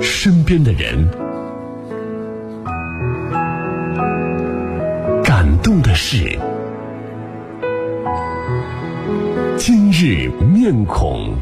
身边的人，感动的事。今日面孔。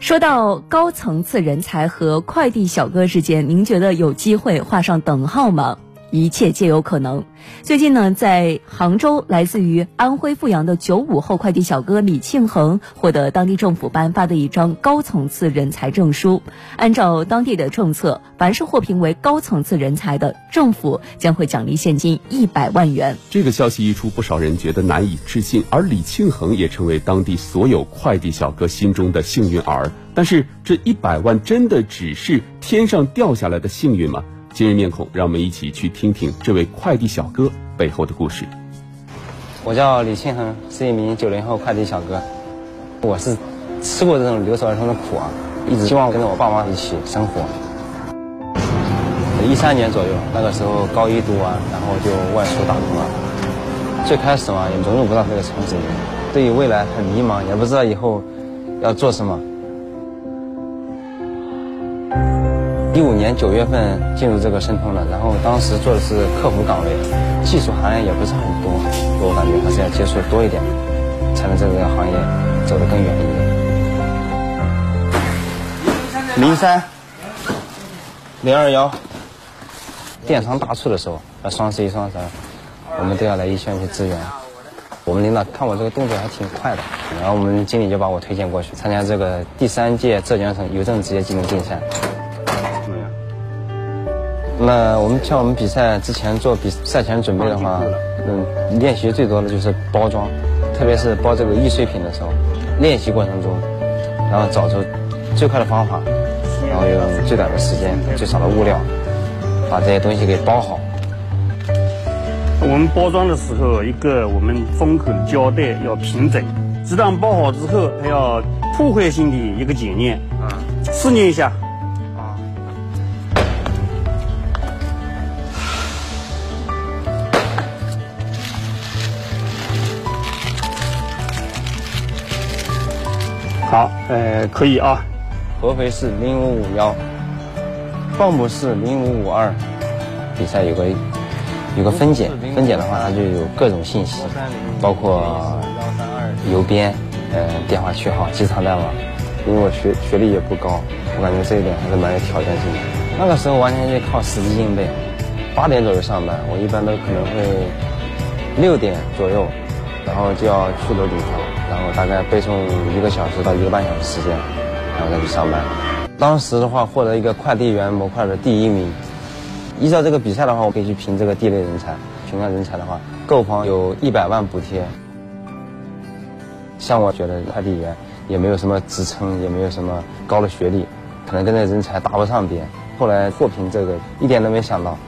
说到高层次人才和快递小哥之间，您觉得有机会画上等号吗？一切皆有可能。最近呢，在杭州，来自于安徽阜阳的九五后快递小哥李庆恒获得当地政府颁发的一张高层次人才证书。按照当地的政策，凡是获评为高层次人才的，政府将会奖励现金一百万元。这个消息一出，不少人觉得难以置信，而李庆恒也成为当地所有快递小哥心中的幸运儿。但是，这一百万真的只是天上掉下来的幸运吗？今日面孔，让我们一起去听听这位快递小哥背后的故事。我叫李庆恒，是一名九零后快递小哥。我是吃过这种留守儿童的苦啊，一直希望跟着我爸妈一起生活。一三年左右，那个时候高一读完，然后就外出打工了。最开始嘛，也融入不到这个城市里面，对于未来很迷茫，也不知道以后要做什么。一五年九月份进入这个申通的，然后当时做的是客服岗位，技术含量也不是很多，我感觉还是要接触多一点，才能在这个行业走得更远一点。零三零二幺，电商大促的时候，呃，双十一、双十二，我们都要来一线去支援。我们领导看我这个动作还挺快的，然后我们经理就把我推荐过去参加这个第三届浙江省邮政职业技能竞赛。那我们像我们比赛之前做比赛前准备的话，嗯，练习最多的就是包装，特别是包这个易碎品的时候，练习过程中，然后找出最快的方法，然后用最短的时间、最少的物料，把这些东西给包好。我们包装的时候，一个我们封口的胶带要平整，鸡蛋包好之后，还要破坏性的一个检验，试验一下。好，呃，可以啊。合肥市零五五幺，蚌埠市零五五二。比赛有个有个分拣，分拣的话它就有各种信息，包括邮编、呃电话区号、机场代码。因为我学学历也不高，我感觉这一点还是蛮有挑战性的。那个时候完全就靠死记硬背。八点左右上班，我一般都可能会六点左右，然后就要去楼顶上。然后大概背诵一个小时到一个半小时时间，然后再去上班。当时的话获得一个快递员模块的第一名。依照这个比赛的话，我可以去评这个地类人才。评上人才的话，购房有一百万补贴。像我觉得快递员也没有什么职称，也没有什么高的学历，可能跟这人才搭不上边。后来获评这个一点都没想到，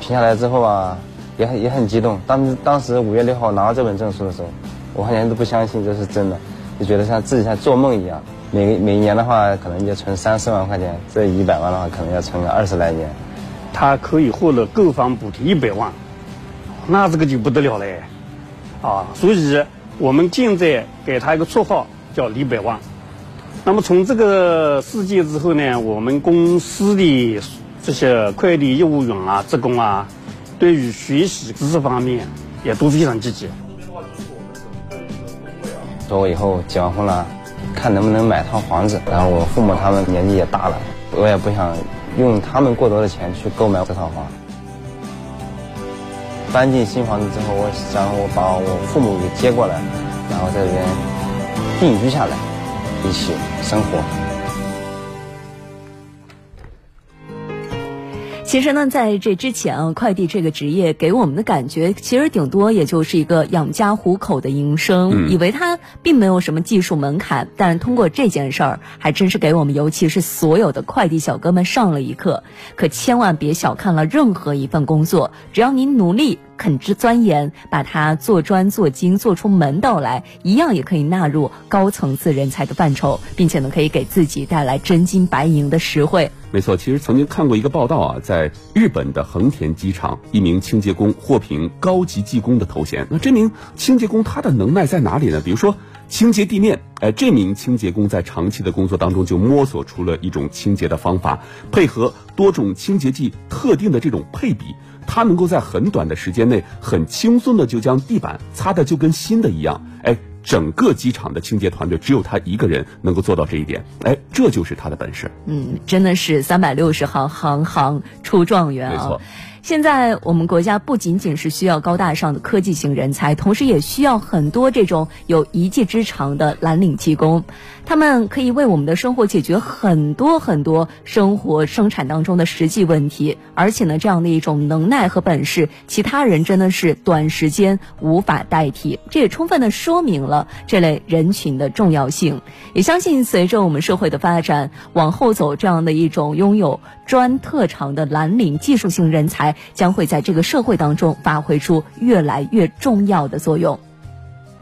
评下来之后啊，也很也很激动。当当时五月六号拿到这本证书的时候。我好像都不相信这是真的，就觉得像自己像做梦一样。每每年的话，可能就存三四万块钱，这一百万的话，可能要存个二十来年。他可以获得购房补贴一百万，那这个就不得了嘞，啊！所以我们现在给他一个绰号叫李百万。那么从这个事件之后呢，我们公司的这些快递业务员啊、职工啊，对于学习知识方面也都非常积极。说我以后结完婚了，看能不能买套房子。然后我父母他们年纪也大了，我也不想用他们过多的钱去购买这套房。搬进新房子之后，我想我把我父母给接过来，然后在这边定居下来，一起生活。其实呢，在这之前啊，快递这个职业给我们的感觉，其实顶多也就是一个养家糊口的营生，以为它并没有什么技术门槛。但通过这件事儿，还真是给我们，尤其是所有的快递小哥们上了一课。可千万别小看了任何一份工作，只要您努力、肯之钻研，把它做专做精，做出门道来，一样也可以纳入高层次人才的范畴，并且呢，可以给自己带来真金白银的实惠。没错，其实曾经看过一个报道啊，在日本的横田机场，一名清洁工获评高级技工的头衔。那这名清洁工他的能耐在哪里呢？比如说清洁地面，哎，这名清洁工在长期的工作当中就摸索出了一种清洁的方法，配合多种清洁剂特定的这种配比，他能够在很短的时间内很轻松的就将地板擦的就跟新的一样，哎。整个机场的清洁团队只有他一个人能够做到这一点，哎，这就是他的本事。嗯，真的是三百六十行，行行出状元啊！没错。现在我们国家不仅仅是需要高大上的科技型人才，同时也需要很多这种有一技之长的蓝领技工，他们可以为我们的生活解决很多很多生活生产当中的实际问题。而且呢，这样的一种能耐和本事，其他人真的是短时间无法代替。这也充分的说明了这类人群的重要性。也相信随着我们社会的发展往后走，这样的一种拥有专特长的蓝领技术性人才。将会在这个社会当中发挥出越来越重要的作用。